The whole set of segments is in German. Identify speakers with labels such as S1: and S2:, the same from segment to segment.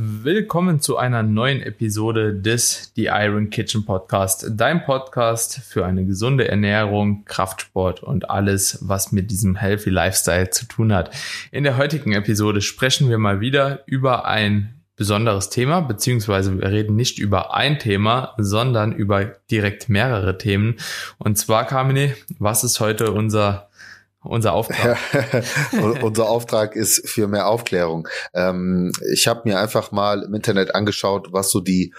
S1: Willkommen zu einer neuen Episode des The Iron Kitchen Podcast, dein Podcast für eine gesunde Ernährung, Kraftsport und alles, was mit diesem Healthy Lifestyle zu tun hat. In der heutigen Episode sprechen wir mal wieder über ein besonderes Thema, beziehungsweise wir reden nicht über ein Thema, sondern über direkt mehrere Themen. Und zwar, Kamine, was ist heute unser unser Auftrag.
S2: unser Auftrag ist für mehr Aufklärung. Ähm, ich habe mir einfach mal im Internet angeschaut, was so die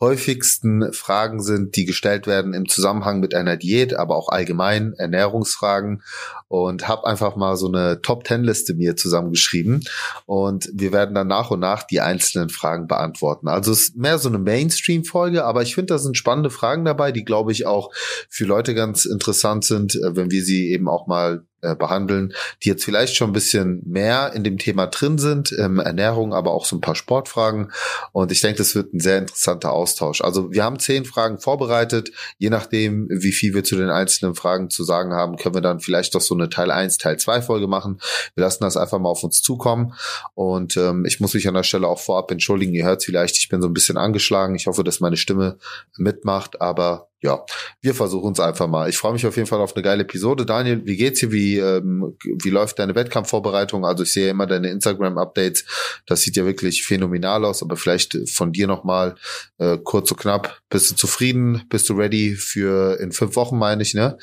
S2: häufigsten Fragen sind, die gestellt werden im Zusammenhang mit einer Diät, aber auch allgemein Ernährungsfragen und habe einfach mal so eine Top Ten Liste mir zusammengeschrieben und wir werden dann nach und nach die einzelnen Fragen beantworten. Also es ist mehr so eine Mainstream Folge, aber ich finde, da sind spannende Fragen dabei, die glaube ich auch für Leute ganz interessant sind, äh, wenn wir sie eben auch mal äh, behandeln, die jetzt vielleicht schon ein bisschen mehr in dem Thema drin sind, ähm, Ernährung, aber auch so ein paar Sportfragen. Und ich denke, das wird ein sehr interessanter Austausch. Also wir haben zehn Fragen vorbereitet. Je nachdem, wie viel wir zu den einzelnen Fragen zu sagen haben, können wir dann vielleicht doch so eine Teil 1, Teil 2 Folge machen. Wir lassen das einfach mal auf uns zukommen. Und ähm, ich muss mich an der Stelle auch vorab entschuldigen. Ihr hört vielleicht, ich bin so ein bisschen angeschlagen. Ich hoffe, dass meine Stimme mitmacht, aber ja, wir versuchen es einfach mal. Ich freue mich auf jeden Fall auf eine geile Episode. Daniel, wie geht's dir? Wie, ähm, wie läuft deine Wettkampfvorbereitung? Also ich sehe immer deine Instagram-Updates. Das sieht ja wirklich phänomenal aus, aber vielleicht von dir nochmal äh, kurz und knapp. Bist du zufrieden? Bist du ready für in fünf Wochen, meine ich, ne?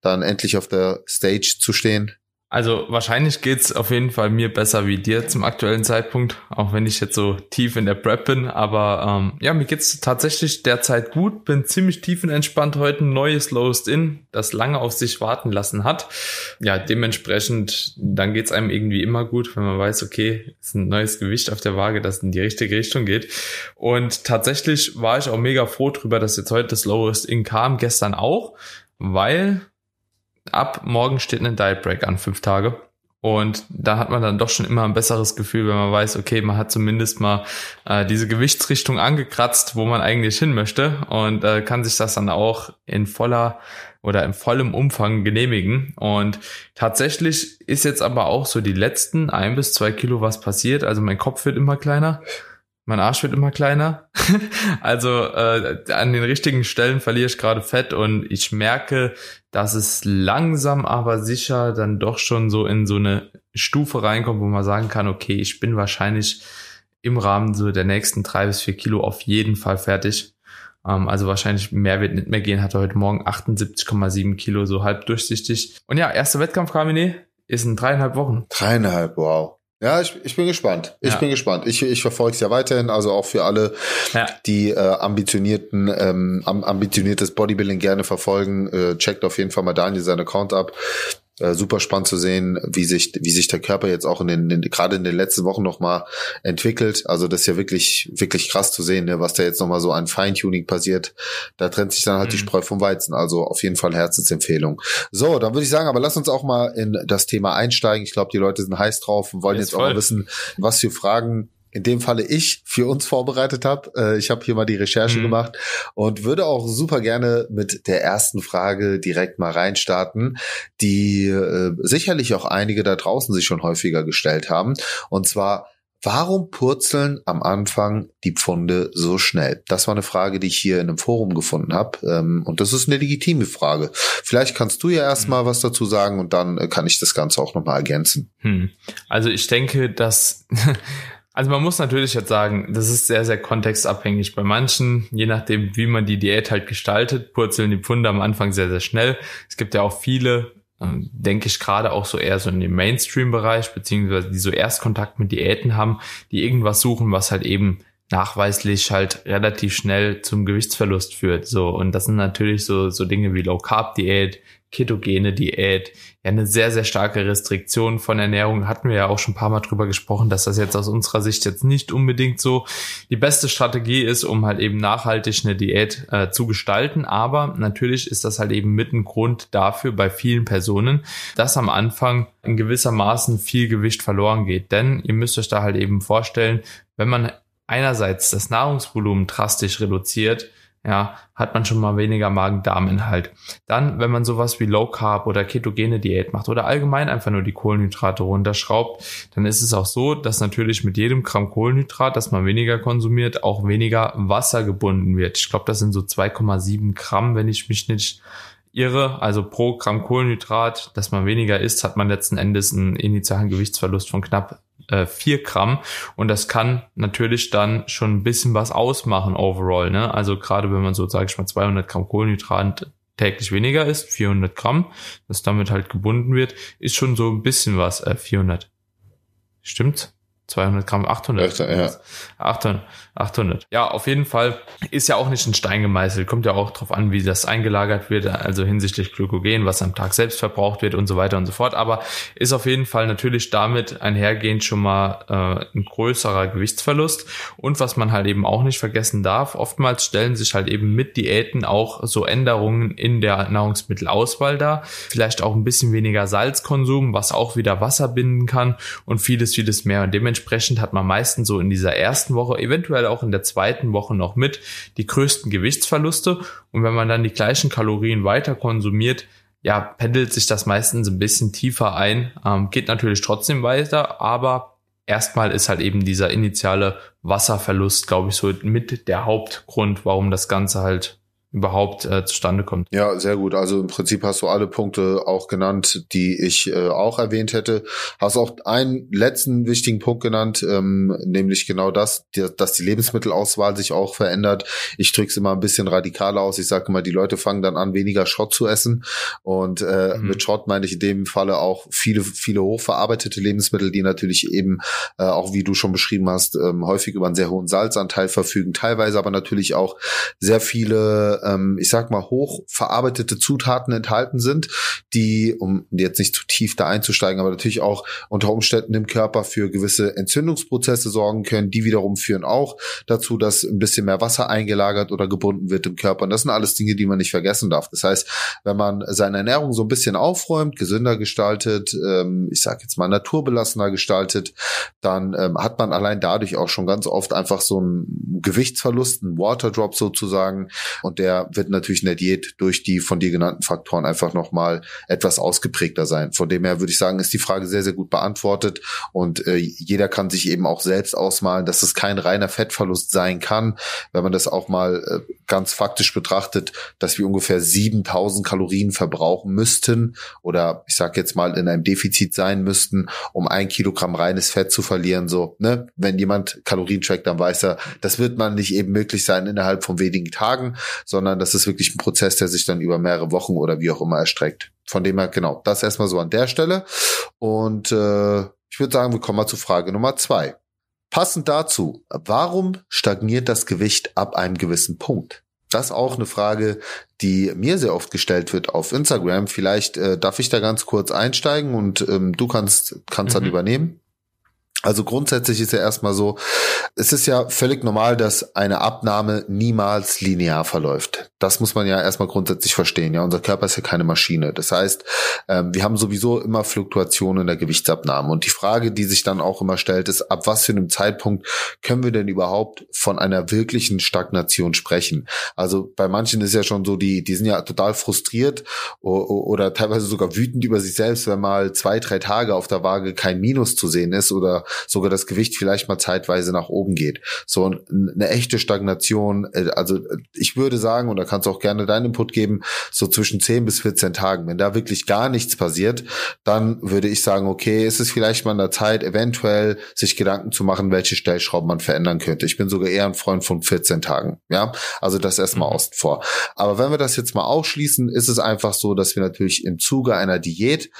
S2: Dann endlich auf der Stage zu stehen?
S1: Also wahrscheinlich geht's auf jeden Fall mir besser wie dir zum aktuellen Zeitpunkt, auch wenn ich jetzt so tief in der Prep bin. Aber ähm, ja, mir geht's tatsächlich derzeit gut. Bin ziemlich tiefenentspannt heute. Ein neues Lowest In, das lange auf sich warten lassen hat. Ja, dementsprechend, dann geht's einem irgendwie immer gut, wenn man weiß, okay, ist ein neues Gewicht auf der Waage, das in die richtige Richtung geht. Und tatsächlich war ich auch mega froh drüber, dass jetzt heute das Lowest In kam, gestern auch, weil ab morgen steht ein Diet Break an, fünf Tage. Und da hat man dann doch schon immer ein besseres Gefühl, wenn man weiß, okay, man hat zumindest mal äh, diese Gewichtsrichtung angekratzt, wo man eigentlich hin möchte und äh, kann sich das dann auch in voller oder in vollem Umfang genehmigen. Und tatsächlich ist jetzt aber auch so die letzten ein bis zwei Kilo was passiert. Also mein Kopf wird immer kleiner mein Arsch wird immer kleiner. also äh, an den richtigen Stellen verliere ich gerade Fett und ich merke, dass es langsam aber sicher dann doch schon so in so eine Stufe reinkommt, wo man sagen kann, okay, ich bin wahrscheinlich im Rahmen so der nächsten drei bis vier Kilo auf jeden Fall fertig. Ähm, also wahrscheinlich mehr wird nicht mehr gehen. Hatte heute Morgen 78,7 Kilo, so halb durchsichtig. Und ja, erster Wettkampf, Kamine, ist in dreieinhalb Wochen.
S2: Dreieinhalb, wow. Ja, ich, ich bin gespannt. Ich ja. bin gespannt. Ich, ich verfolge es ja weiterhin, also auch für alle, ja. die äh, ambitionierten, ähm, ambitioniertes Bodybuilding gerne verfolgen. Äh, checkt auf jeden Fall mal Daniel seinen Account ab äh, super spannend zu sehen, wie sich, wie sich der Körper jetzt auch in den, in, gerade in den letzten Wochen nochmal entwickelt. Also das ist ja wirklich, wirklich krass zu sehen, ne, was da jetzt nochmal so an Feintuning passiert. Da trennt sich dann halt mhm. die Spreu vom Weizen. Also auf jeden Fall Herzensempfehlung. So, dann würde ich sagen, aber lass uns auch mal in das Thema einsteigen. Ich glaube, die Leute sind heiß drauf und wollen jetzt, jetzt auch mal wissen, was für Fragen in dem Falle ich für uns vorbereitet habe. Äh, ich habe hier mal die Recherche mhm. gemacht und würde auch super gerne mit der ersten Frage direkt mal reinstarten, die äh, sicherlich auch einige da draußen sich schon häufiger gestellt haben. Und zwar, Warum purzeln am Anfang die Pfunde so schnell? Das war eine Frage, die ich hier in einem Forum gefunden habe. Ähm, und das ist eine legitime Frage. Vielleicht kannst du ja erstmal hm. was dazu sagen und dann äh, kann ich das Ganze auch nochmal ergänzen.
S1: Hm. Also ich denke, dass Also man muss natürlich jetzt sagen, das ist sehr, sehr kontextabhängig. Bei manchen, je nachdem, wie man die Diät halt gestaltet, purzeln die Pfunde am Anfang sehr, sehr schnell. Es gibt ja auch viele, ähm, denke ich gerade auch so eher so in dem Mainstream-Bereich, beziehungsweise die so Erstkontakt mit Diäten haben, die irgendwas suchen, was halt eben nachweislich halt relativ schnell zum Gewichtsverlust führt. So und das sind natürlich so so Dinge wie Low Carb Diät, ketogene Diät, ja eine sehr, sehr starke Restriktion von Ernährung. Hatten wir ja auch schon ein paar Mal drüber gesprochen, dass das jetzt aus unserer Sicht jetzt nicht unbedingt so die beste Strategie ist, um halt eben nachhaltig eine Diät äh, zu gestalten. Aber natürlich ist das halt eben mit ein Grund dafür bei vielen Personen, dass am Anfang in gewissermaßen viel Gewicht verloren geht. Denn ihr müsst euch da halt eben vorstellen, wenn man einerseits das Nahrungsvolumen drastisch reduziert, ja, hat man schon mal weniger Magen-Darm-Inhalt. Dann, wenn man sowas wie Low Carb oder ketogene Diät macht oder allgemein einfach nur die Kohlenhydrate runterschraubt, dann ist es auch so, dass natürlich mit jedem Gramm Kohlenhydrat, das man weniger konsumiert, auch weniger Wasser gebunden wird. Ich glaube, das sind so 2,7 Gramm, wenn ich mich nicht irre. Also pro Gramm Kohlenhydrat, dass man weniger isst, hat man letzten Endes einen initialen Gewichtsverlust von knapp äh, 4 Gramm und das kann natürlich dann schon ein bisschen was ausmachen overall. Ne? Also gerade wenn man so, sage ich mal, 200 Gramm Kohlenhydrat täglich weniger isst, 400 Gramm, das damit halt gebunden wird, ist schon so ein bisschen was, äh, 400. Stimmt? 200 Gramm, 800. Ja. 800, 800. Ja, auf jeden Fall ist ja auch nicht ein Stein gemeißelt. Kommt ja auch drauf an, wie das eingelagert wird, also hinsichtlich Glykogen, was am Tag selbst verbraucht wird und so weiter und so fort. Aber ist auf jeden Fall natürlich damit einhergehend schon mal äh, ein größerer Gewichtsverlust. Und was man halt eben auch nicht vergessen darf, oftmals stellen sich halt eben mit Diäten auch so Änderungen in der Nahrungsmittelauswahl dar. Vielleicht auch ein bisschen weniger Salzkonsum, was auch wieder Wasser binden kann und vieles, vieles mehr. Und dementsprechend dementsprechend hat man meistens so in dieser ersten Woche, eventuell auch in der zweiten Woche noch mit die größten Gewichtsverluste. Und wenn man dann die gleichen Kalorien weiter konsumiert, ja, pendelt sich das meistens ein bisschen tiefer ein. Ähm, geht natürlich trotzdem weiter, aber erstmal ist halt eben dieser initiale Wasserverlust, glaube ich, so mit der Hauptgrund, warum das Ganze halt überhaupt äh, zustande kommt.
S2: Ja, sehr gut. Also im Prinzip hast du alle Punkte auch genannt, die ich äh, auch erwähnt hätte. Hast auch einen letzten wichtigen Punkt genannt, ähm, nämlich genau das, die, dass die Lebensmittelauswahl sich auch verändert. Ich drücke es immer ein bisschen radikaler aus. Ich sage immer, die Leute fangen dann an, weniger Schrott zu essen. Und äh, mhm. mit Schrott meine ich in dem Falle auch viele, viele hochverarbeitete Lebensmittel, die natürlich eben, äh, auch wie du schon beschrieben hast, ähm, häufig über einen sehr hohen Salzanteil verfügen, teilweise aber natürlich auch sehr viele ähm, ich sag mal, hoch verarbeitete Zutaten enthalten sind, die, um jetzt nicht zu tief da einzusteigen, aber natürlich auch unter Umständen im Körper für gewisse Entzündungsprozesse sorgen können. Die wiederum führen auch dazu, dass ein bisschen mehr Wasser eingelagert oder gebunden wird im Körper. Und das sind alles Dinge, die man nicht vergessen darf. Das heißt, wenn man seine Ernährung so ein bisschen aufräumt, gesünder gestaltet, ähm, ich sage jetzt mal naturbelassener gestaltet, dann ähm, hat man allein dadurch auch schon ganz oft einfach so einen Gewichtsverlust, einen Waterdrop sozusagen. Und der der wird natürlich in der Diät durch die von dir genannten Faktoren einfach nochmal etwas ausgeprägter sein. Von dem her würde ich sagen, ist die Frage sehr, sehr gut beantwortet und äh, jeder kann sich eben auch selbst ausmalen, dass es kein reiner Fettverlust sein kann, wenn man das auch mal äh, ganz faktisch betrachtet, dass wir ungefähr 7000 Kalorien verbrauchen müssten oder ich sage jetzt mal in einem Defizit sein müssten, um ein Kilogramm reines Fett zu verlieren. So, ne? Wenn jemand Kalorien trackt, dann weiß er, das wird man nicht eben möglich sein innerhalb von wenigen Tagen, sondern sondern das ist wirklich ein Prozess, der sich dann über mehrere Wochen oder wie auch immer erstreckt. Von dem her, genau, das erstmal so an der Stelle. Und äh, ich würde sagen, wir kommen mal zu Frage Nummer zwei. Passend dazu, warum stagniert das Gewicht ab einem gewissen Punkt? Das ist auch eine Frage, die mir sehr oft gestellt wird auf Instagram. Vielleicht äh, darf ich da ganz kurz einsteigen und ähm, du kannst, kannst mhm. dann übernehmen. Also grundsätzlich ist ja erstmal so, es ist ja völlig normal, dass eine Abnahme niemals linear verläuft. Das muss man ja erstmal grundsätzlich verstehen. Ja, unser Körper ist ja keine Maschine. Das heißt, ähm, wir haben sowieso immer Fluktuationen in der Gewichtsabnahme. Und die Frage, die sich dann auch immer stellt, ist, ab was für einem Zeitpunkt können wir denn überhaupt von einer wirklichen Stagnation sprechen? Also bei manchen ist ja schon so, die, die sind ja total frustriert oder teilweise sogar wütend über sich selbst, wenn mal zwei, drei Tage auf der Waage kein Minus zu sehen ist oder sogar das Gewicht vielleicht mal zeitweise nach oben geht. So eine echte Stagnation, äh, also ich würde sagen, und da kannst auch gerne deinen Input geben, so zwischen 10 bis 14 Tagen. Wenn da wirklich gar nichts passiert, dann würde ich sagen, okay, ist es vielleicht mal an der Zeit, eventuell sich Gedanken zu machen, welche Stellschrauben man verändern könnte. Ich bin sogar eher ein Freund von 14 Tagen. Ja, also das erstmal mhm. außen vor. Aber wenn wir das jetzt mal ausschließen, ist es einfach so, dass wir natürlich im Zuge einer Diät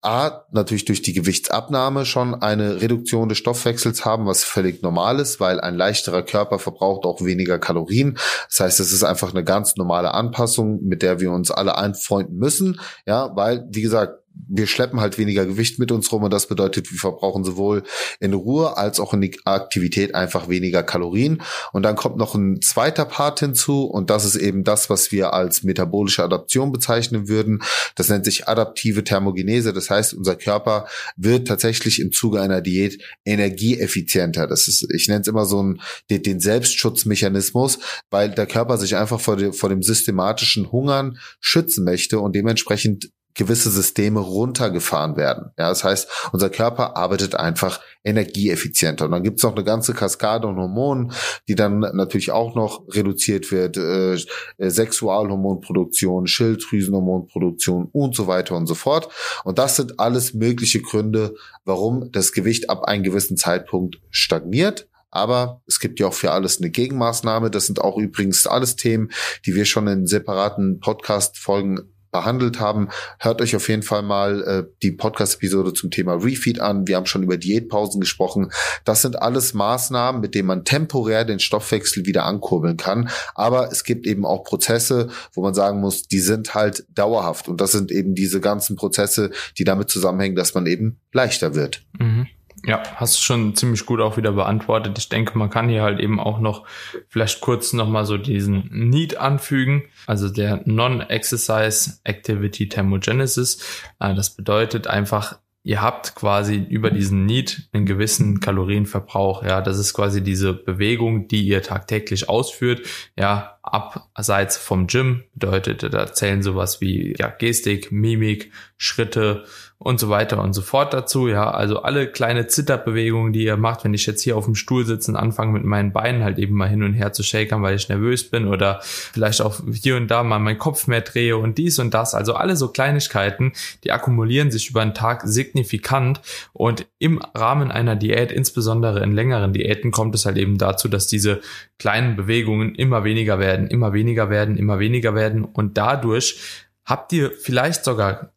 S2: A, natürlich durch die Gewichtsabnahme schon eine Reduktion des Stoffwechsels haben, was völlig normal ist, weil ein leichterer Körper verbraucht auch weniger Kalorien. Das heißt, es ist einfach eine ganz normale Anpassung, mit der wir uns alle einfreunden müssen. Ja, weil, wie gesagt, wir schleppen halt weniger Gewicht mit uns rum und das bedeutet, wir verbrauchen sowohl in Ruhe als auch in die Aktivität einfach weniger Kalorien. Und dann kommt noch ein zweiter Part hinzu und das ist eben das, was wir als metabolische Adaption bezeichnen würden. Das nennt sich adaptive Thermogenese. Das heißt, unser Körper wird tatsächlich im Zuge einer Diät energieeffizienter. Das ist, ich nenne es immer so ein, den, den Selbstschutzmechanismus, weil der Körper sich einfach vor, dem, vor dem systematischen Hungern schützen möchte und dementsprechend gewisse Systeme runtergefahren werden. Ja, das heißt, unser Körper arbeitet einfach energieeffizienter. Und dann gibt es noch eine ganze Kaskade an Hormonen, die dann natürlich auch noch reduziert wird. Äh, äh, Sexualhormonproduktion, Schilddrüsenhormonproduktion und so weiter und so fort. Und das sind alles mögliche Gründe, warum das Gewicht ab einem gewissen Zeitpunkt stagniert. Aber es gibt ja auch für alles eine Gegenmaßnahme. Das sind auch übrigens alles Themen, die wir schon in separaten Podcast-Folgen behandelt haben, hört euch auf jeden Fall mal äh, die Podcast-Episode zum Thema Refeed an. Wir haben schon über Diätpausen gesprochen. Das sind alles Maßnahmen, mit denen man temporär den Stoffwechsel wieder ankurbeln kann. Aber es gibt eben auch Prozesse, wo man sagen muss, die sind halt dauerhaft. Und das sind eben diese ganzen Prozesse, die damit zusammenhängen, dass man eben leichter wird.
S1: Mhm. Ja, hast du schon ziemlich gut auch wieder beantwortet. Ich denke, man kann hier halt eben auch noch vielleicht kurz nochmal so diesen Need anfügen, also der Non-Exercise Activity Thermogenesis. Äh, das bedeutet einfach, ihr habt quasi über diesen Need einen gewissen Kalorienverbrauch. Ja, das ist quasi diese Bewegung, die ihr tagtäglich ausführt. Ja, abseits vom Gym bedeutet, da zählen sowas wie ja, Gestik, Mimik, Schritte, und so weiter und so fort dazu. Ja, also alle kleine Zitterbewegungen, die ihr macht, wenn ich jetzt hier auf dem Stuhl sitze und anfange mit meinen Beinen halt eben mal hin und her zu shakern, weil ich nervös bin oder vielleicht auch hier und da mal meinen Kopf mehr drehe und dies und das. Also alle so Kleinigkeiten, die akkumulieren sich über den Tag signifikant und im Rahmen einer Diät, insbesondere in längeren Diäten, kommt es halt eben dazu, dass diese kleinen Bewegungen immer weniger werden, immer weniger werden, immer weniger werden und dadurch habt ihr vielleicht sogar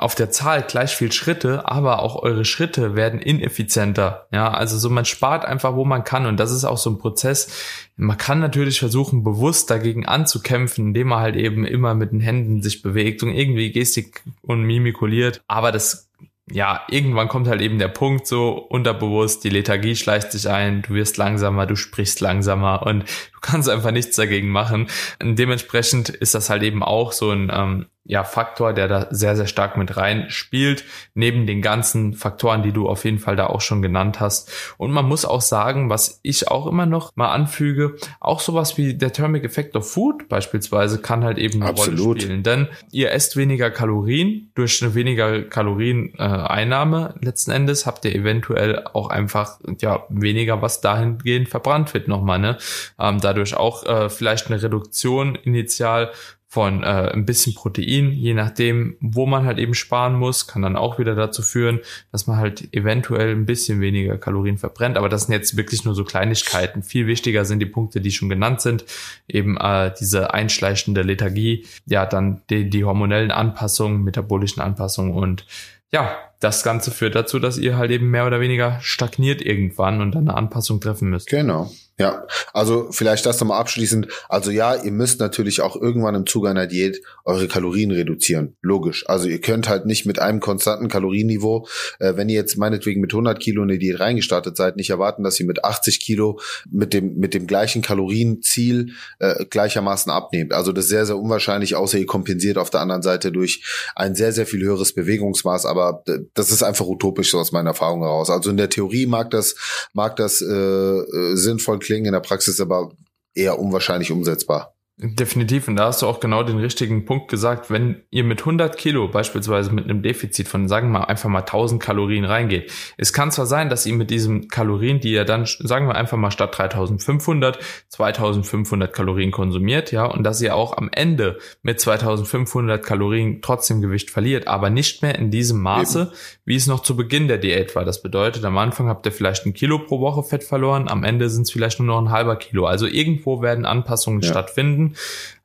S1: auf der Zahl gleich viel Schritte, aber auch eure Schritte werden ineffizienter. Ja, also so man spart einfach, wo man kann und das ist auch so ein Prozess. Man kann natürlich versuchen, bewusst dagegen anzukämpfen, indem man halt eben immer mit den Händen sich bewegt und irgendwie Gestik und mimikuliert, aber das ja, irgendwann kommt halt eben der Punkt so unterbewusst, die Lethargie schleicht sich ein, du wirst langsamer, du sprichst langsamer und du kannst einfach nichts dagegen machen. Und dementsprechend ist das halt eben auch so ein ähm, ja, Faktor, der da sehr, sehr stark mit rein spielt, neben den ganzen Faktoren, die du auf jeden Fall da auch schon genannt hast. Und man muss auch sagen, was ich auch immer noch mal anfüge, auch sowas wie der Thermic Effect of Food beispielsweise kann halt eben eine Absolut. Rolle spielen. Denn ihr esst weniger Kalorien, durch eine weniger Kalorieneinnahme äh, letzten Endes habt ihr eventuell auch einfach ja weniger, was dahingehend verbrannt wird nochmal. Ne? Ähm, dadurch auch äh, vielleicht eine Reduktion initial von äh, ein bisschen Protein, je nachdem, wo man halt eben sparen muss, kann dann auch wieder dazu führen, dass man halt eventuell ein bisschen weniger Kalorien verbrennt. Aber das sind jetzt wirklich nur so Kleinigkeiten. Viel wichtiger sind die Punkte, die schon genannt sind, eben äh, diese einschleichende Lethargie, ja, dann die, die hormonellen Anpassungen, metabolischen Anpassungen und ja, das Ganze führt dazu, dass ihr halt eben mehr oder weniger stagniert irgendwann und dann eine Anpassung treffen müsst.
S2: Genau. Ja, also vielleicht das nochmal abschließend. Also ja, ihr müsst natürlich auch irgendwann im Zuge einer Diät eure Kalorien reduzieren. Logisch. Also ihr könnt halt nicht mit einem konstanten Kalorienniveau, äh, wenn ihr jetzt meinetwegen mit 100 Kilo in die Diät reingestartet seid, nicht erwarten, dass ihr mit 80 Kilo mit dem, mit dem gleichen Kalorienziel äh, gleichermaßen abnehmt. Also das ist sehr, sehr unwahrscheinlich, außer ihr kompensiert auf der anderen Seite durch ein sehr, sehr viel höheres Bewegungsmaß. Aber das ist einfach utopisch so aus meiner Erfahrung heraus. Also in der Theorie mag das, mag das äh, äh sinnvoll klingen klingen, in der Praxis aber eher unwahrscheinlich umsetzbar.
S1: Definitiv. Und da hast du auch genau den richtigen Punkt gesagt. Wenn ihr mit 100 Kilo beispielsweise mit einem Defizit von, sagen wir mal, einfach mal 1000 Kalorien reingeht. Es kann zwar sein, dass ihr mit diesen Kalorien, die ihr dann, sagen wir einfach mal statt 3500, 2500 Kalorien konsumiert, ja, und dass ihr auch am Ende mit 2500 Kalorien trotzdem Gewicht verliert, aber nicht mehr in diesem Maße, wie es noch zu Beginn der Diät war. Das bedeutet, am Anfang habt ihr vielleicht ein Kilo pro Woche Fett verloren, am Ende sind es vielleicht nur noch ein halber Kilo. Also irgendwo werden Anpassungen ja. stattfinden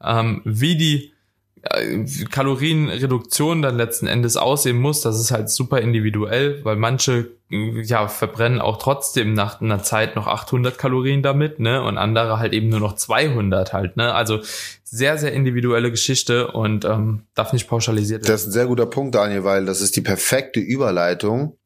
S1: ähm, wie die Kalorienreduktion dann letzten Endes aussehen muss, das ist halt super individuell, weil manche ja verbrennen auch trotzdem nach einer Zeit noch 800 Kalorien damit, ne, und andere halt eben nur noch 200 halt, ne, also sehr sehr individuelle Geschichte und ähm, darf nicht pauschalisiert
S2: werden. Das ist ein sehr guter Punkt, Daniel, weil das ist die perfekte Überleitung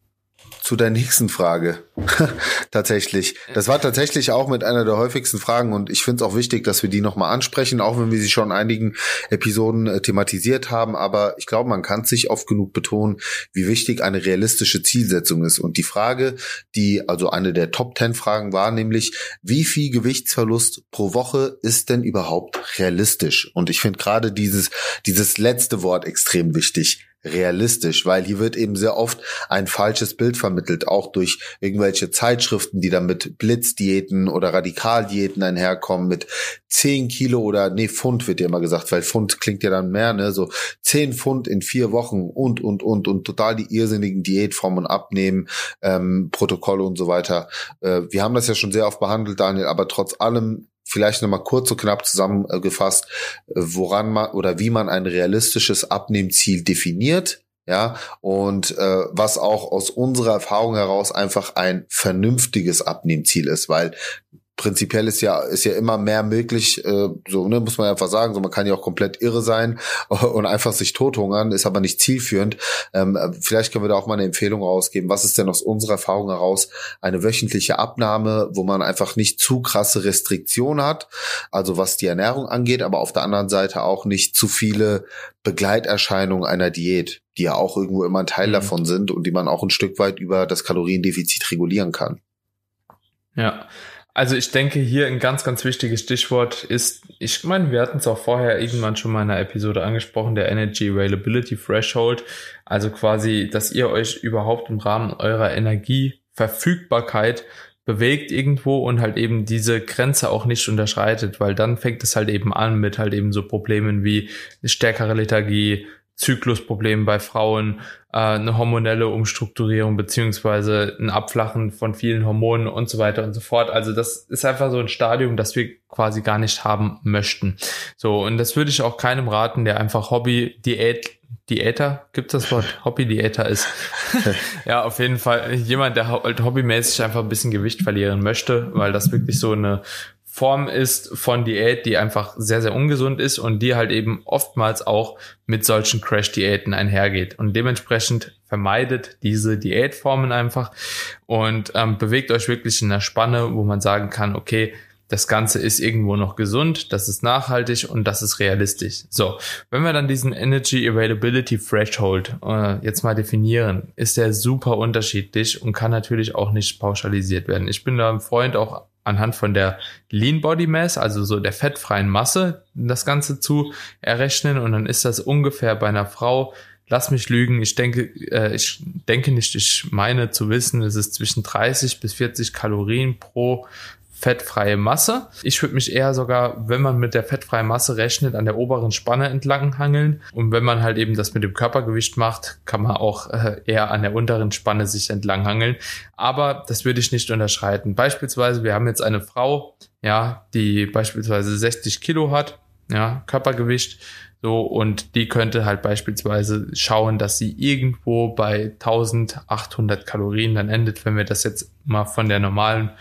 S2: zu der nächsten Frage. tatsächlich. Das war tatsächlich auch mit einer der häufigsten Fragen und ich finde es auch wichtig, dass wir die nochmal ansprechen, auch wenn wir sie schon in einigen Episoden äh, thematisiert haben. Aber ich glaube, man kann sich oft genug betonen, wie wichtig eine realistische Zielsetzung ist. Und die Frage, die also eine der Top 10 Fragen war, nämlich, wie viel Gewichtsverlust pro Woche ist denn überhaupt realistisch? Und ich finde gerade dieses, dieses letzte Wort extrem wichtig realistisch, weil hier wird eben sehr oft ein falsches Bild vermittelt, auch durch irgendwelche Zeitschriften, die dann mit Blitzdiäten oder Radikaldiäten einherkommen, mit 10 Kilo oder, nee, Pfund wird ja immer gesagt, weil Pfund klingt ja dann mehr, ne, so 10 Pfund in vier Wochen und, und, und, und total die irrsinnigen Diätformen abnehmen, ähm, Protokolle und so weiter. Äh, wir haben das ja schon sehr oft behandelt, Daniel, aber trotz allem vielleicht nochmal kurz und knapp zusammengefasst, äh, woran man oder wie man ein realistisches Abnehmziel definiert. Ja, und äh, was auch aus unserer Erfahrung heraus einfach ein vernünftiges Abnehmziel ist, weil prinzipiell ist ja ist ja immer mehr möglich, äh, so ne, muss man einfach sagen, so man kann ja auch komplett irre sein und einfach sich tothungern, ist aber nicht zielführend. Ähm, vielleicht können wir da auch mal eine Empfehlung rausgeben. Was ist denn aus unserer Erfahrung heraus eine wöchentliche Abnahme, wo man einfach nicht zu krasse Restriktionen hat, also was die Ernährung angeht, aber auf der anderen Seite auch nicht zu viele Begleiterscheinungen einer Diät, die ja auch irgendwo immer ein Teil mhm. davon sind und die man auch ein Stück weit über das Kaloriendefizit regulieren kann.
S1: Ja, also ich denke, hier ein ganz, ganz wichtiges Stichwort ist, ich meine, wir hatten es auch vorher irgendwann schon mal in einer Episode angesprochen, der Energy Availability Threshold. Also quasi, dass ihr euch überhaupt im Rahmen eurer Energieverfügbarkeit bewegt irgendwo und halt eben diese Grenze auch nicht unterschreitet, weil dann fängt es halt eben an mit halt eben so Problemen wie stärkere Lethargie, Zyklusproblemen bei Frauen, äh, eine hormonelle Umstrukturierung beziehungsweise ein Abflachen von vielen Hormonen und so weiter und so fort. Also das ist einfach so ein Stadium, das wir quasi gar nicht haben möchten. So, und das würde ich auch keinem raten, der einfach Hobby-Diät Diäter, gibt das Wort? Hobby-Diäter ist. ja, auf jeden Fall jemand, der halt hobbymäßig einfach ein bisschen Gewicht verlieren möchte, weil das wirklich so eine Form ist von Diät, die einfach sehr, sehr ungesund ist und die halt eben oftmals auch mit solchen Crash-Diäten einhergeht. Und dementsprechend vermeidet diese Diätformen einfach und ähm, bewegt euch wirklich in einer Spanne, wo man sagen kann, okay, das Ganze ist irgendwo noch gesund, das ist nachhaltig und das ist realistisch. So, wenn wir dann diesen Energy Availability Threshold äh, jetzt mal definieren, ist der super unterschiedlich und kann natürlich auch nicht pauschalisiert werden. Ich bin da ein Freund auch anhand von der Lean Body Mass, also so der fettfreien Masse, das Ganze zu errechnen. Und dann ist das ungefähr bei einer Frau, lass mich lügen, ich denke, äh, ich denke nicht, ich meine zu wissen, es ist zwischen 30 bis 40 Kalorien pro fettfreie Masse. Ich würde mich eher sogar, wenn man mit der fettfreien Masse rechnet, an der oberen Spanne entlang hangeln. Und wenn man halt eben das mit dem Körpergewicht macht, kann man auch äh, eher an der unteren Spanne sich entlang hangeln. Aber das würde ich nicht unterschreiten. Beispielsweise, wir haben jetzt eine Frau, ja, die beispielsweise 60 Kilo hat, ja, Körpergewicht. So, und die könnte halt beispielsweise schauen, dass sie irgendwo bei 1800 Kalorien dann endet, wenn wir das jetzt mal von der normalen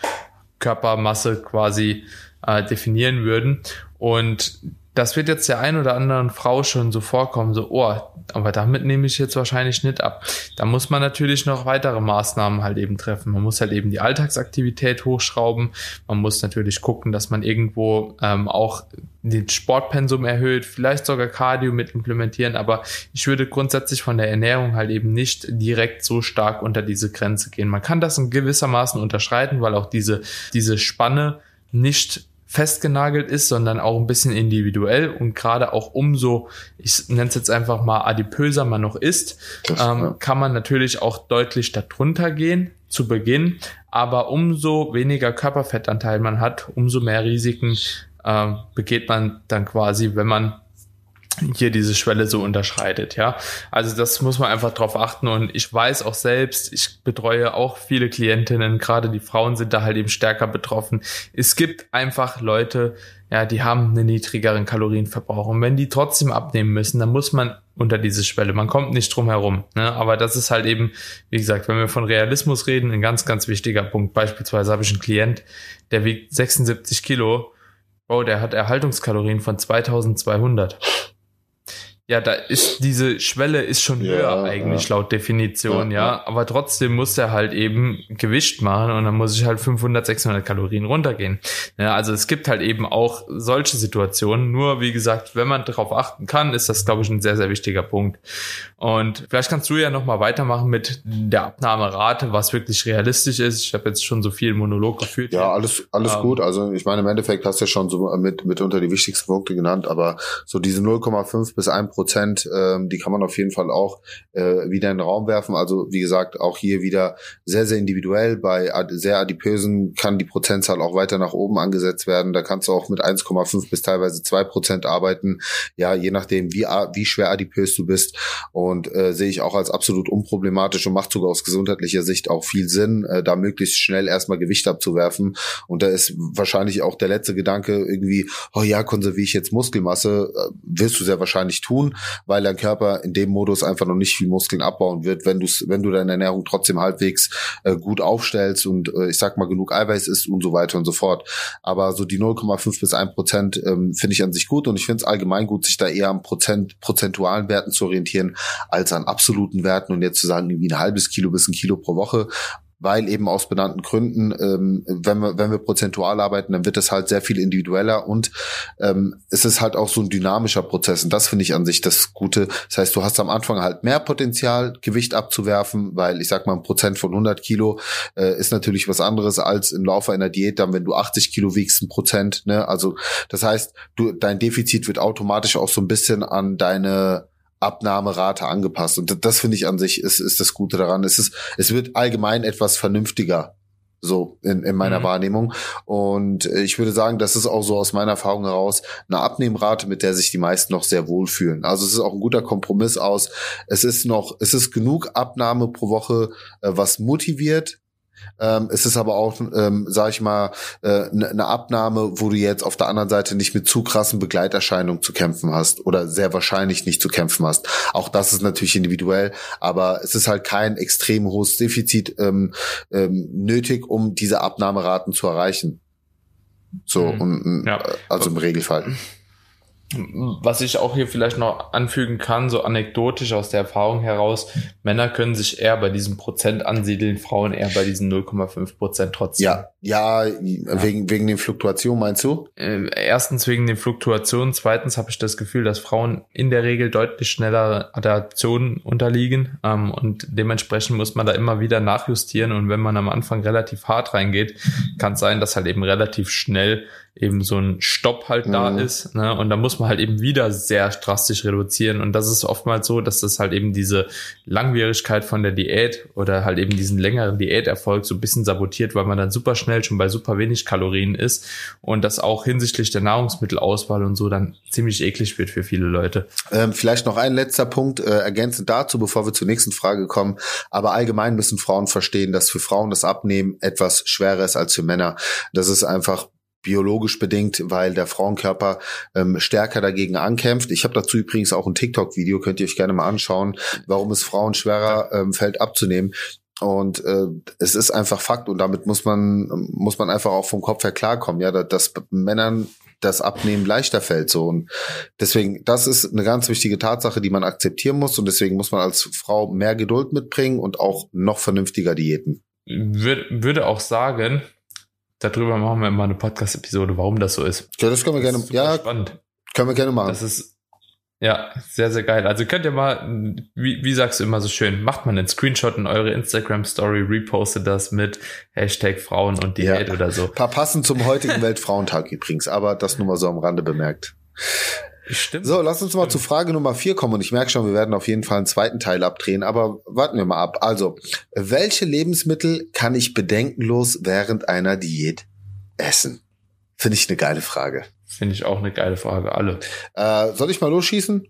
S1: Körpermasse quasi äh, definieren würden. Und das wird jetzt der ein oder anderen Frau schon so vorkommen, so, oh, aber damit nehme ich jetzt wahrscheinlich nicht ab. Da muss man natürlich noch weitere Maßnahmen halt eben treffen. Man muss halt eben die Alltagsaktivität hochschrauben. Man muss natürlich gucken, dass man irgendwo ähm, auch den Sportpensum erhöht, vielleicht sogar Cardio mit implementieren, aber ich würde grundsätzlich von der Ernährung halt eben nicht direkt so stark unter diese Grenze gehen. Man kann das in gewissermaßen unterschreiten, weil auch diese, diese Spanne nicht festgenagelt ist, sondern auch ein bisschen individuell und gerade auch umso, ich nenne es jetzt einfach mal adipöser man noch ist, das, ähm, ja. kann man natürlich auch deutlich darunter gehen zu Beginn, aber umso weniger Körperfettanteil man hat, umso mehr Risiken äh, begeht man dann quasi, wenn man hier diese Schwelle so unterschreitet, ja. Also das muss man einfach drauf achten und ich weiß auch selbst, ich betreue auch viele Klientinnen, gerade die Frauen sind da halt eben stärker betroffen. Es gibt einfach Leute, ja, die haben einen niedrigeren Kalorienverbrauch und wenn die trotzdem abnehmen müssen, dann muss man unter diese Schwelle. Man kommt nicht drum herum. Ne? Aber das ist halt eben, wie gesagt, wenn wir von Realismus reden, ein ganz, ganz wichtiger Punkt. Beispielsweise habe ich einen Klient, der wiegt 76 Kilo. Oh, der hat Erhaltungskalorien von 2200 ja, da ist diese Schwelle ist schon ja, höher eigentlich ja. laut Definition, ja, ja, aber trotzdem muss er halt eben Gewicht machen und dann muss ich halt 500, 600 Kalorien runtergehen. Ja, also es gibt halt eben auch solche Situationen. Nur wie gesagt, wenn man darauf achten kann, ist das glaube ich ein sehr sehr wichtiger Punkt. Und vielleicht kannst du ja noch mal weitermachen mit der Abnahmerate, was wirklich realistisch ist. Ich habe jetzt schon so viel Monolog geführt.
S2: Ja, alles alles ähm, gut. Also ich meine im Endeffekt hast du ja schon so mit mit unter die wichtigsten Punkte genannt, aber so diese 0,5 bis 1 Prozent, ähm, die kann man auf jeden Fall auch äh, wieder in den Raum werfen. Also wie gesagt, auch hier wieder sehr, sehr individuell. Bei sehr adipösen kann die Prozentzahl auch weiter nach oben angesetzt werden. Da kannst du auch mit 1,5 bis teilweise 2 Prozent arbeiten. Ja, je nachdem, wie, wie schwer adipös du bist. Und äh, sehe ich auch als absolut unproblematisch und macht sogar aus gesundheitlicher Sicht auch viel Sinn, äh, da möglichst schnell erstmal Gewicht abzuwerfen. Und da ist wahrscheinlich auch der letzte Gedanke irgendwie, oh ja, konserviere ich jetzt Muskelmasse, äh, wirst du sehr wahrscheinlich tun weil dein Körper in dem Modus einfach noch nicht viel Muskeln abbauen wird, wenn du wenn du deine Ernährung trotzdem halbwegs äh, gut aufstellst und äh, ich sag mal genug Eiweiß isst und so weiter und so fort. Aber so die 0,5 bis 1 Prozent ähm, finde ich an sich gut und ich finde es allgemein gut, sich da eher an Prozent, prozentualen Werten zu orientieren, als an absoluten Werten und jetzt zu sagen, irgendwie ein halbes Kilo bis ein Kilo pro Woche weil eben aus benannten Gründen, ähm, wenn wir wenn wir prozentual arbeiten, dann wird es halt sehr viel individueller und ähm, es ist halt auch so ein dynamischer Prozess und das finde ich an sich das Gute. Das heißt, du hast am Anfang halt mehr Potenzial, Gewicht abzuwerfen, weil ich sag mal ein Prozent von 100 Kilo äh, ist natürlich was anderes als im Laufe einer Diät, dann wenn du 80 Kilo wiegst, ein Prozent. Ne? Also das heißt, du dein Defizit wird automatisch auch so ein bisschen an deine Abnahmerate angepasst. Und das finde ich an sich ist, ist das Gute daran. Es ist, es wird allgemein etwas vernünftiger. So in, in meiner mhm. Wahrnehmung. Und ich würde sagen, das ist auch so aus meiner Erfahrung heraus eine Abnehmrate, mit der sich die meisten noch sehr wohl fühlen. Also es ist auch ein guter Kompromiss aus. Es ist noch, es ist genug Abnahme pro Woche, äh, was motiviert, ähm, es ist aber auch, ähm, sag ich mal, äh, ne, eine Abnahme, wo du jetzt auf der anderen Seite nicht mit zu krassen Begleiterscheinungen zu kämpfen hast oder sehr wahrscheinlich nicht zu kämpfen hast. Auch das ist natürlich individuell, aber es ist halt kein extrem hohes Defizit ähm, ähm, nötig, um diese Abnahmeraten zu erreichen. So, mhm. und, ja. also im Regelfall.
S1: Was ich auch hier vielleicht noch anfügen kann, so anekdotisch aus der Erfahrung heraus, Männer können sich eher bei diesem Prozent ansiedeln, Frauen eher bei diesen 0,5 Prozent trotzdem.
S2: Ja, ja, wegen, wegen den Fluktuationen meinst du?
S1: Äh, erstens wegen den Fluktuationen, zweitens habe ich das Gefühl, dass Frauen in der Regel deutlich schneller Adaptionen unterliegen ähm, und dementsprechend muss man da immer wieder nachjustieren und wenn man am Anfang relativ hart reingeht, kann es sein, dass halt eben relativ schnell eben so ein Stopp halt mhm. da ist. Ne? Und da muss man halt eben wieder sehr drastisch reduzieren. Und das ist oftmals so, dass das halt eben diese Langwierigkeit von der Diät oder halt eben diesen längeren Diäterfolg so ein bisschen sabotiert, weil man dann super schnell schon bei super wenig Kalorien ist und das auch hinsichtlich der Nahrungsmittelauswahl und so dann ziemlich eklig wird für viele Leute.
S2: Ähm, vielleicht noch ein letzter Punkt äh, ergänzend dazu, bevor wir zur nächsten Frage kommen. Aber allgemein müssen Frauen verstehen, dass für Frauen das Abnehmen etwas schwerer ist als für Männer. Das ist einfach biologisch bedingt, weil der Frauenkörper ähm, stärker dagegen ankämpft. Ich habe dazu übrigens auch ein TikTok-Video, könnt ihr euch gerne mal anschauen, warum es Frauen schwerer ähm, fällt abzunehmen. Und äh, es ist einfach Fakt und damit muss man muss man einfach auch vom Kopf her klarkommen, ja, dass Männern das Abnehmen leichter fällt so und deswegen das ist eine ganz wichtige Tatsache, die man akzeptieren muss und deswegen muss man als Frau mehr Geduld mitbringen und auch noch vernünftiger Diäten.
S1: Würde, würde auch sagen, darüber machen wir mal eine Podcast-Episode, warum das so ist.
S2: Ja, das können wir gerne. Ja, spannend. Können wir gerne machen.
S1: Das ist ja sehr sehr geil. Also könnt ihr mal, wie, wie sagst du immer so schön, macht mal einen Screenshot in eure Instagram Story, repostet das mit Hashtag Frauen und Diät ja. oder so.
S2: Paar passend zum heutigen Weltfrauentag übrigens, aber das nur mal so am Rande bemerkt. Stimmt. So, lass uns mal Stimmt. zu Frage Nummer vier kommen. Und ich merke schon, wir werden auf jeden Fall einen zweiten Teil abdrehen, aber warten wir mal ab. Also, welche Lebensmittel kann ich bedenkenlos während einer Diät essen? Finde ich eine geile Frage.
S1: Finde ich auch eine geile Frage. Alle.
S2: Äh, soll ich mal losschießen?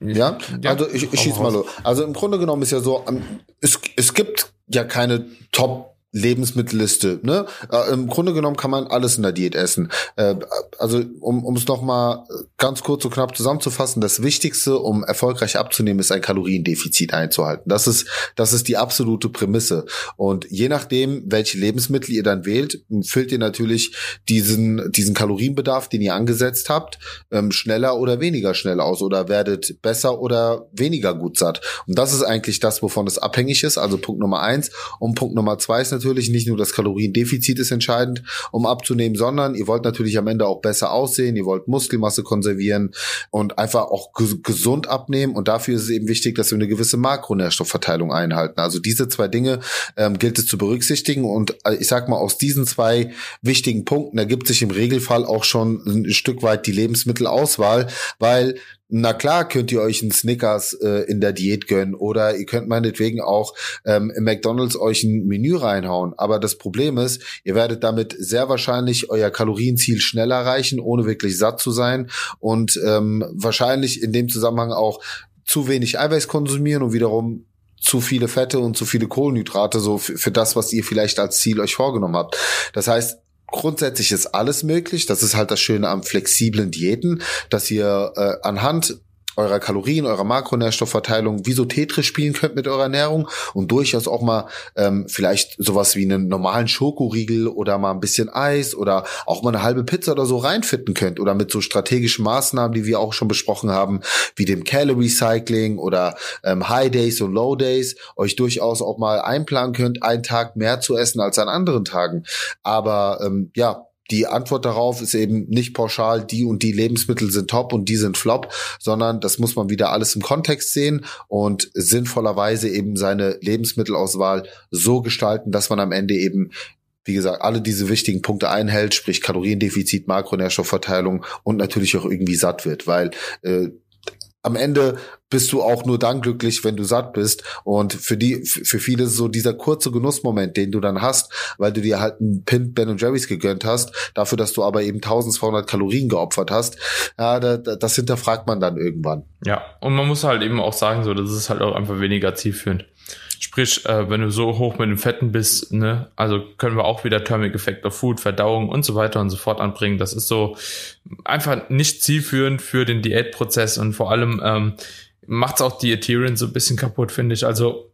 S2: Ja, ja also ich, ich schieße mal los. Also im Grunde genommen ist ja so, ähm, es, es gibt ja keine Top Lebensmittelliste. Ne? Äh, Im Grunde genommen kann man alles in der Diät essen. Äh, also um es noch mal ganz kurz und knapp zusammenzufassen: Das Wichtigste, um erfolgreich abzunehmen, ist ein Kaloriendefizit einzuhalten. Das ist das ist die absolute Prämisse. Und je nachdem, welche Lebensmittel ihr dann wählt, füllt ihr natürlich diesen diesen Kalorienbedarf, den ihr angesetzt habt, ähm, schneller oder weniger schnell aus oder werdet besser oder weniger gut satt. Und das ist eigentlich das, wovon es abhängig ist. Also Punkt Nummer eins. Und Punkt Nummer zwei ist natürlich nicht nur das Kaloriendefizit ist entscheidend, um abzunehmen, sondern ihr wollt natürlich am Ende auch besser aussehen, ihr wollt Muskelmasse konservieren und einfach auch gesund abnehmen. Und dafür ist es eben wichtig, dass wir eine gewisse Makronährstoffverteilung einhalten. Also diese zwei Dinge ähm, gilt es zu berücksichtigen. Und äh, ich sag mal, aus diesen zwei wichtigen Punkten ergibt sich im Regelfall auch schon ein Stück weit die Lebensmittelauswahl, weil na klar könnt ihr euch einen Snickers äh, in der Diät gönnen oder ihr könnt meinetwegen auch ähm, im McDonald's euch ein Menü reinhauen. Aber das Problem ist, ihr werdet damit sehr wahrscheinlich euer Kalorienziel schnell erreichen, ohne wirklich satt zu sein und ähm, wahrscheinlich in dem Zusammenhang auch zu wenig Eiweiß konsumieren und wiederum zu viele Fette und zu viele Kohlenhydrate so für das, was ihr vielleicht als Ziel euch vorgenommen habt. Das heißt, grundsätzlich ist alles möglich. Das ist halt das Schöne am flexiblen Diäten, dass ihr äh, anhand eurer Kalorien, eurer Makronährstoffverteilung wie so Tetris spielen könnt mit eurer Ernährung und durchaus auch mal ähm, vielleicht sowas wie einen normalen Schokoriegel oder mal ein bisschen Eis oder auch mal eine halbe Pizza oder so reinfitten könnt oder mit so strategischen Maßnahmen, die wir auch schon besprochen haben, wie dem Calorie Cycling oder ähm, High Days und Low Days, euch durchaus auch mal einplanen könnt, einen Tag mehr zu essen als an anderen Tagen. Aber ähm, ja, die Antwort darauf ist eben nicht pauschal, die und die Lebensmittel sind top und die sind flop, sondern das muss man wieder alles im Kontext sehen und sinnvollerweise eben seine Lebensmittelauswahl so gestalten, dass man am Ende eben wie gesagt, alle diese wichtigen Punkte einhält, sprich Kaloriendefizit, Makronährstoffverteilung und natürlich auch irgendwie satt wird, weil äh, am Ende bist du auch nur dann glücklich, wenn du satt bist. Und für die, für viele so dieser kurze Genussmoment, den du dann hast, weil du dir halt einen Pint Ben Jerry's gegönnt hast, dafür, dass du aber eben 1200 Kalorien geopfert hast. Ja, da, das hinterfragt man dann irgendwann.
S1: Ja, und man muss halt eben auch sagen, so, das ist halt auch einfach weniger zielführend. Sprich, äh, wenn du so hoch mit den Fetten bist, ne, also können wir auch wieder Thermic Effect of Food, Verdauung und so weiter und so fort anbringen. Das ist so einfach nicht zielführend für den Diätprozess und vor allem ähm, macht es auch die Ethereum so ein bisschen kaputt, finde ich. Also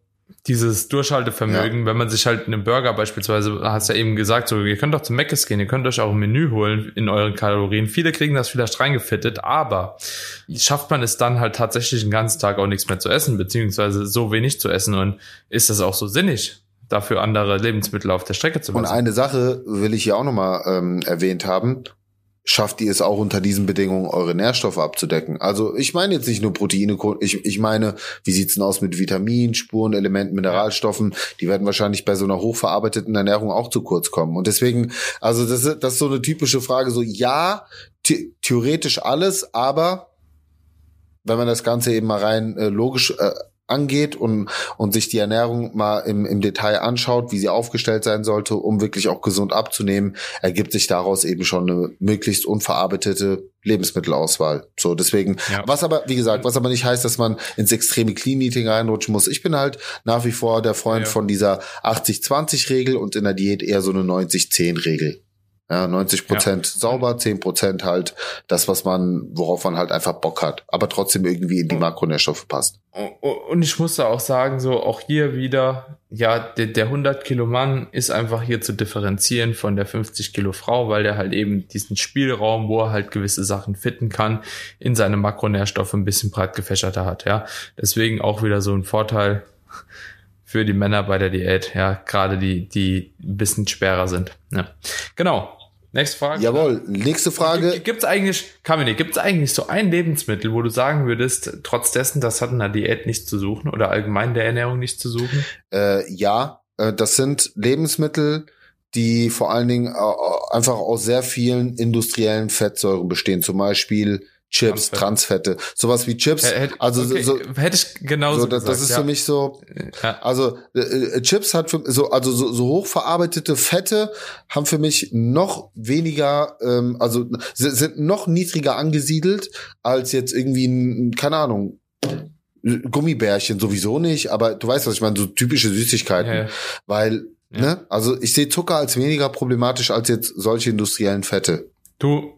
S1: dieses Durchhaltevermögen, ja. wenn man sich halt einen Burger beispielsweise, hast ja eben gesagt, so, ihr könnt doch zum Mc's gehen, ihr könnt euch auch ein Menü holen in euren Kalorien. Viele kriegen das vielleicht reingefittet, aber schafft man es dann halt tatsächlich den ganzen Tag auch nichts mehr zu essen, beziehungsweise so wenig zu essen und ist das auch so sinnig? dafür andere Lebensmittel auf der Strecke zu
S2: lassen. Und eine Sache will ich hier auch nochmal ähm, erwähnt haben schafft ihr es auch unter diesen Bedingungen, eure Nährstoffe abzudecken. Also ich meine jetzt nicht nur Proteine, ich, ich meine, wie sieht's denn aus mit Vitaminen, Spurenelementen, Mineralstoffen? Die werden wahrscheinlich bei so einer hochverarbeiteten Ernährung auch zu kurz kommen. Und deswegen, also das, ist, das ist so eine typische Frage, so ja, theoretisch alles, aber wenn man das Ganze eben mal rein äh, logisch äh, angeht und, und sich die Ernährung mal im, im Detail anschaut, wie sie aufgestellt sein sollte, um wirklich auch gesund abzunehmen, ergibt sich daraus eben schon eine möglichst unverarbeitete Lebensmittelauswahl. So, deswegen, ja. was aber, wie gesagt, was aber nicht heißt, dass man ins extreme Clean Eating reinrutschen muss. Ich bin halt nach wie vor der Freund ja. von dieser 80-20-Regel und in der Diät eher so eine 90-10-Regel. Ja, 90 Prozent ja. sauber, 10 Prozent halt das, was man, worauf man halt einfach Bock hat, aber trotzdem irgendwie in die Makronährstoffe passt.
S1: Und ich muss da auch sagen, so auch hier wieder, ja, der, der 100 Kilo Mann ist einfach hier zu differenzieren von der 50 Kilo Frau, weil der halt eben diesen Spielraum, wo er halt gewisse Sachen fitten kann, in seine Makronährstoffe ein bisschen breit gefächerter hat, ja. Deswegen auch wieder so ein Vorteil für die Männer bei der Diät, ja, gerade die, die ein bisschen schwerer sind. Ja. Genau. Nächste Frage.
S2: Jawohl, nächste Frage.
S1: Gibt es eigentlich, Kamini, gibt es eigentlich so ein Lebensmittel, wo du sagen würdest, trotz dessen, das hat in der Diät nichts zu suchen oder allgemein der Ernährung nichts zu suchen?
S2: Äh, ja, äh, das sind Lebensmittel, die vor allen Dingen äh, einfach aus sehr vielen industriellen Fettsäuren bestehen. Zum Beispiel Chips, Transfette, sowas wie Chips.
S1: Hätte, also okay, so, hätte ich genauso
S2: so, das,
S1: gesagt,
S2: das ist ja. für mich so. Ja. Also äh, äh, Chips hat für, so also so, so hochverarbeitete Fette haben für mich noch weniger, ähm, also sind noch niedriger angesiedelt als jetzt irgendwie ein, keine Ahnung Gummibärchen sowieso nicht, aber du weißt, was ich meine, so typische Süßigkeiten, ja. weil Ne? Also ich sehe Zucker als weniger problematisch als jetzt solche industriellen Fette.
S1: Du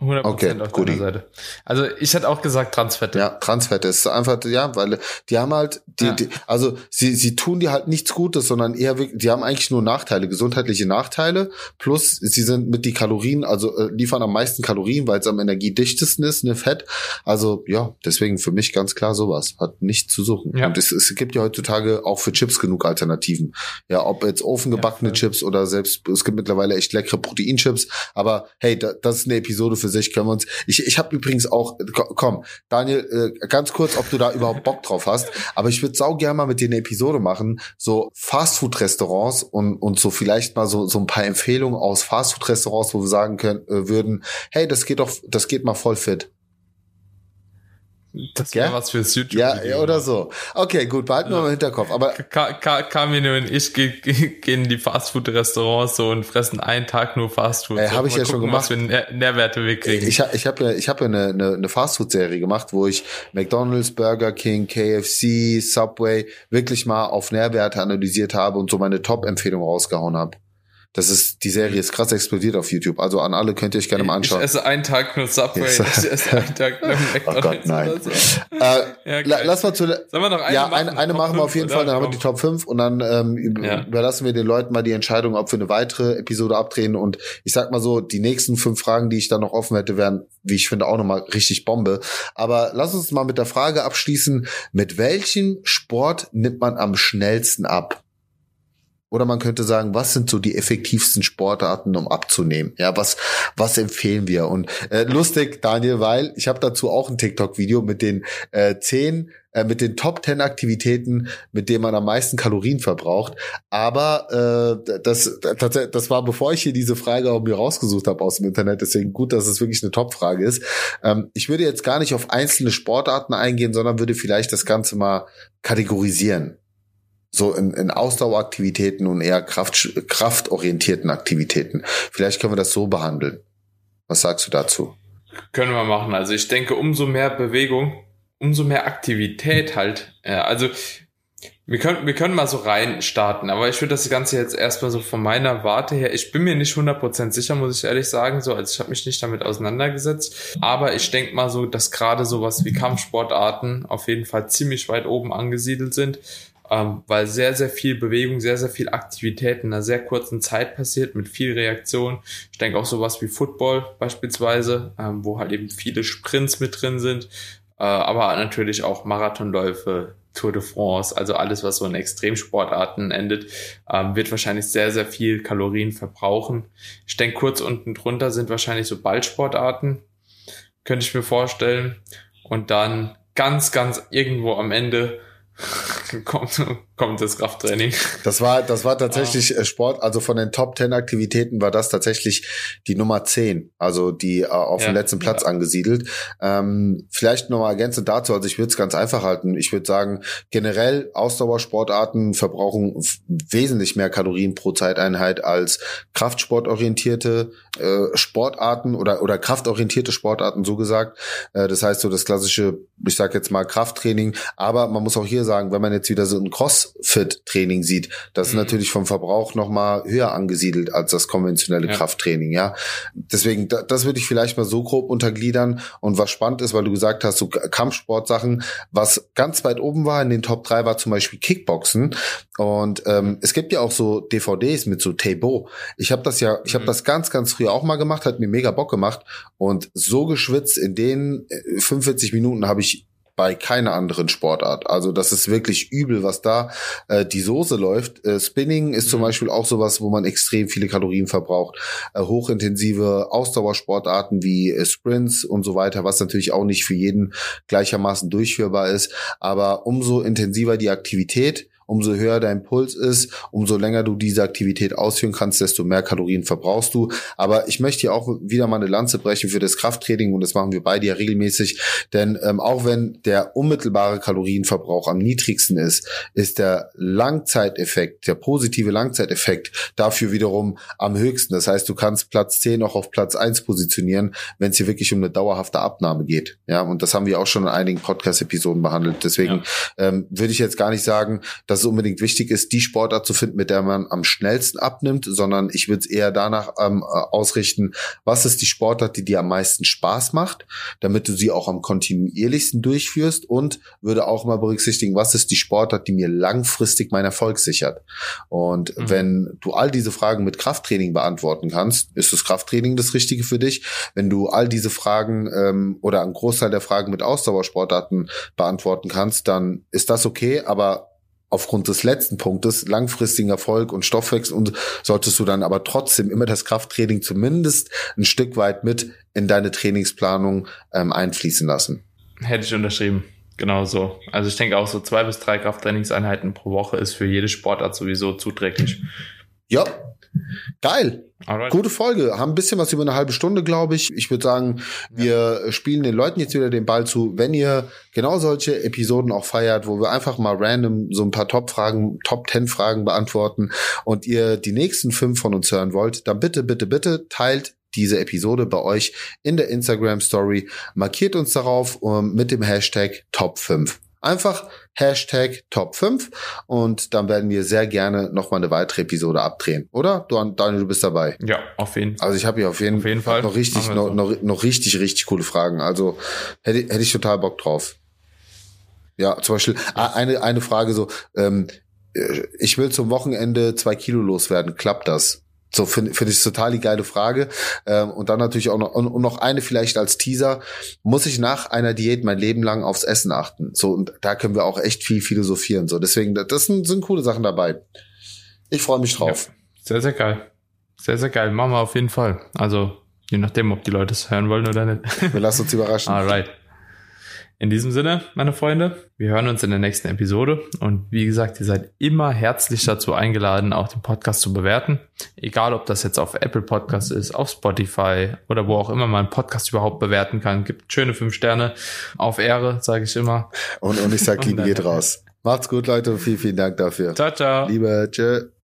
S1: 100%
S2: okay,
S1: auf deiner Seite. Also ich hätte auch gesagt Transfette.
S2: Ja, Transfette ist einfach, ja, weil die haben halt, die, ja. die, also sie, sie tun dir halt nichts Gutes, sondern eher, die haben eigentlich nur Nachteile, gesundheitliche Nachteile, plus sie sind mit die Kalorien, also äh, liefern am meisten Kalorien, weil es am energiedichtesten ist, ne Fett. Also ja, deswegen für mich ganz klar sowas, hat nichts zu suchen. Ja. Und es, es gibt ja heutzutage auch für Chips genug Alternativen. Ja, ob jetzt ofengebackene ja, Chips oder selbst, es gibt mittlerweile echt leckere Proteinchips, aber hey, da, das ist eine Episode für sich können wir uns. Ich, ich habe übrigens auch, komm, Daniel, äh, ganz kurz, ob du da überhaupt Bock drauf hast. Aber ich würde sau gerne mal mit dir eine Episode machen, so Fastfood-Restaurants und, und so vielleicht mal so, so ein paar Empfehlungen aus Fastfood-Restaurants, wo wir sagen können, äh, würden, hey, das geht doch, das geht mal voll fit.
S1: Das wäre was fürs YouTube.
S2: Ja, ja, oder so. Okay, gut, behalten wir mal im Hinterkopf. Aber
S1: Kamine und ich gehen in die Fastfood-Restaurants so und fressen einen Tag nur Fastfood.
S2: Äh, habe ich ja schon gemacht.
S1: Was für Nährwerte wir kriegen.
S2: Ich, ich habe ja, ich habe ja eine, eine, eine Fastfood-Serie gemacht, wo ich McDonald's, Burger King, KFC, Subway wirklich mal auf Nährwerte analysiert habe und so meine Top-Empfehlung rausgehauen habe. Das ist, die Serie ist krass explodiert auf YouTube. Also an alle könnt ihr euch gerne mal anschauen.
S1: Ich esse einen Tag nur Subway, ich esse einen Tag nur McDonald's.
S2: Oh Gott, nein. So. Äh, ja, lass mal zu, Sollen wir noch eine ja, machen? eine, eine machen wir auf jeden Fall, dann haben wir die Top 5 und dann ähm, ja. überlassen wir den Leuten mal die Entscheidung, ob wir eine weitere Episode abdrehen und ich sag mal so, die nächsten fünf Fragen, die ich dann noch offen hätte, wären, wie ich finde, auch nochmal richtig Bombe. Aber lass uns mal mit der Frage abschließen, mit welchem Sport nimmt man am schnellsten ab? Oder man könnte sagen, was sind so die effektivsten Sportarten, um abzunehmen? Ja, was was empfehlen wir? Und äh, lustig, Daniel, weil ich habe dazu auch ein TikTok-Video mit den äh, zehn, äh, mit den Top 10 Aktivitäten, mit denen man am meisten Kalorien verbraucht. Aber äh, das, das, war bevor ich hier diese Frage auch mir rausgesucht habe aus dem Internet. Deswegen gut, dass es wirklich eine Top-Frage ist. Ähm, ich würde jetzt gar nicht auf einzelne Sportarten eingehen, sondern würde vielleicht das Ganze mal kategorisieren so in, in Ausdaueraktivitäten und eher Kraft, kraftorientierten Aktivitäten. Vielleicht können wir das so behandeln. Was sagst du dazu?
S1: Können wir machen. Also ich denke, umso mehr Bewegung, umso mehr Aktivität halt. Ja, also wir können, wir können mal so rein starten, aber ich würde das Ganze jetzt erstmal so von meiner Warte her, ich bin mir nicht 100% sicher, muss ich ehrlich sagen, so, also ich habe mich nicht damit auseinandergesetzt, aber ich denke mal so, dass gerade sowas wie Kampfsportarten auf jeden Fall ziemlich weit oben angesiedelt sind ähm, weil sehr, sehr viel Bewegung, sehr, sehr viel Aktivität in einer sehr kurzen Zeit passiert mit viel Reaktion. Ich denke auch sowas wie Football beispielsweise, ähm, wo halt eben viele Sprints mit drin sind, äh, aber natürlich auch Marathonläufe, Tour de France, also alles, was so in Extremsportarten endet, ähm, wird wahrscheinlich sehr, sehr viel Kalorien verbrauchen. Ich denke, kurz unten drunter sind wahrscheinlich so Ballsportarten, könnte ich mir vorstellen. Und dann ganz, ganz irgendwo am Ende kommt, kommt das Krafttraining.
S2: Das war, das war tatsächlich ah. Sport, also von den Top 10 Aktivitäten war das tatsächlich die Nummer 10, also die äh, auf ja, dem letzten Platz ja. angesiedelt. Ähm, vielleicht nochmal ergänzend dazu, also ich würde es ganz einfach halten. Ich würde sagen, generell Ausdauersportarten verbrauchen wesentlich mehr Kalorien pro Zeiteinheit als kraftsportorientierte äh, Sportarten oder, oder kraftorientierte Sportarten, so gesagt. Äh, das heißt so das klassische, ich sag jetzt mal Krafttraining, aber man muss auch hier sagen, wenn man jetzt wieder so ein Crossfit-Training sieht, das ist mhm. natürlich vom Verbrauch nochmal höher angesiedelt als das konventionelle ja. Krafttraining, ja. Deswegen, da, das würde ich vielleicht mal so grob untergliedern. Und was spannend ist, weil du gesagt hast, so Kampfsportsachen, was ganz weit oben war in den Top 3 war zum Beispiel Kickboxen. Und ähm, es gibt ja auch so DVDs mit so Tabo. Ich habe das ja, ich habe mhm. das ganz, ganz früher auch mal gemacht, hat mir mega Bock gemacht. Und so geschwitzt in den 45 äh, Minuten habe ich bei keiner anderen Sportart. Also das ist wirklich übel, was da äh, die Soße läuft. Äh, Spinning ist mhm. zum Beispiel auch sowas, wo man extrem viele Kalorien verbraucht. Äh, hochintensive Ausdauersportarten wie äh, Sprints und so weiter, was natürlich auch nicht für jeden gleichermaßen durchführbar ist. Aber umso intensiver die Aktivität, umso höher dein Puls ist, umso länger du diese Aktivität ausführen kannst, desto mehr Kalorien verbrauchst du. Aber ich möchte hier auch wieder mal eine Lanze brechen für das Krafttraining und das machen wir beide ja regelmäßig, denn ähm, auch wenn der unmittelbare Kalorienverbrauch am niedrigsten ist, ist der Langzeiteffekt, der positive Langzeiteffekt dafür wiederum am höchsten. Das heißt, du kannst Platz 10 auch auf Platz 1 positionieren, wenn es hier wirklich um eine dauerhafte Abnahme geht. Ja, und das haben wir auch schon in einigen Podcast-Episoden behandelt. Deswegen ja. ähm, würde ich jetzt gar nicht sagen, dass es unbedingt wichtig ist, die Sportart zu finden, mit der man am schnellsten abnimmt, sondern ich würde es eher danach ähm, äh, ausrichten, was ist die Sportart, die dir am meisten Spaß macht, damit du sie auch am kontinuierlichsten durchführst und würde auch mal berücksichtigen, was ist die Sportart, die mir langfristig meinen Erfolg sichert. Und mhm. wenn du all diese Fragen mit Krafttraining beantworten kannst, ist das Krafttraining das Richtige für dich. Wenn du all diese Fragen ähm, oder einen Großteil der Fragen mit Ausdauersportarten beantworten kannst, dann ist das okay, aber aufgrund des letzten Punktes, langfristigen Erfolg und Stoffwechsel und solltest du dann aber trotzdem immer das Krafttraining zumindest ein Stück weit mit in deine Trainingsplanung ähm, einfließen lassen.
S1: Hätte ich unterschrieben. Genau so. Also ich denke auch so zwei bis drei Krafttrainingseinheiten pro Woche ist für jede Sportart sowieso zuträglich.
S2: Ja, Geil. Alright. Gute Folge. Haben ein bisschen was über eine halbe Stunde, glaube ich. Ich würde sagen, wir ja. spielen den Leuten jetzt wieder den Ball zu. Wenn ihr genau solche Episoden auch feiert, wo wir einfach mal random so ein paar Top-Fragen, Top-Ten-Fragen beantworten und ihr die nächsten fünf von uns hören wollt, dann bitte, bitte, bitte teilt diese Episode bei euch in der Instagram Story. Markiert uns darauf um, mit dem Hashtag Top 5. Einfach Hashtag Top 5 und dann werden wir sehr gerne nochmal eine weitere Episode abdrehen, oder? Du, Daniel, du bist dabei.
S1: Ja, auf jeden
S2: Fall. Also ich habe hier auf jeden, auf jeden Fall noch richtig, noch, so. noch, noch richtig, richtig coole Fragen. Also hätte, hätte ich total Bock drauf. Ja, zum Beispiel eine, eine Frage so, ähm, äh, ich will zum Wochenende zwei Kilo loswerden. Klappt das? So finde find ich total die geile Frage. Ähm, und dann natürlich auch noch, und noch eine vielleicht als Teaser. Muss ich nach einer Diät mein Leben lang aufs Essen achten? So, und da können wir auch echt viel philosophieren. So, deswegen, das sind, sind coole Sachen dabei. Ich freue mich drauf. Ja,
S1: sehr, sehr geil. Sehr, sehr geil. Machen wir auf jeden Fall. Also, je nachdem, ob die Leute es hören wollen oder nicht.
S2: Wir lassen uns überraschen.
S1: Alright. In diesem Sinne, meine Freunde, wir hören uns in der nächsten Episode und wie gesagt, ihr seid immer herzlich dazu eingeladen, auch den Podcast zu bewerten. Egal, ob das jetzt auf Apple Podcast ist, auf Spotify oder wo auch immer man einen Podcast überhaupt bewerten kann. Gibt schöne fünf Sterne auf Ehre, sage ich immer.
S2: Und, und ich sag, Liebe geht raus. Macht's gut, Leute. Vielen, vielen Dank dafür.
S1: Ciao, ciao.
S2: Liebe, tschö.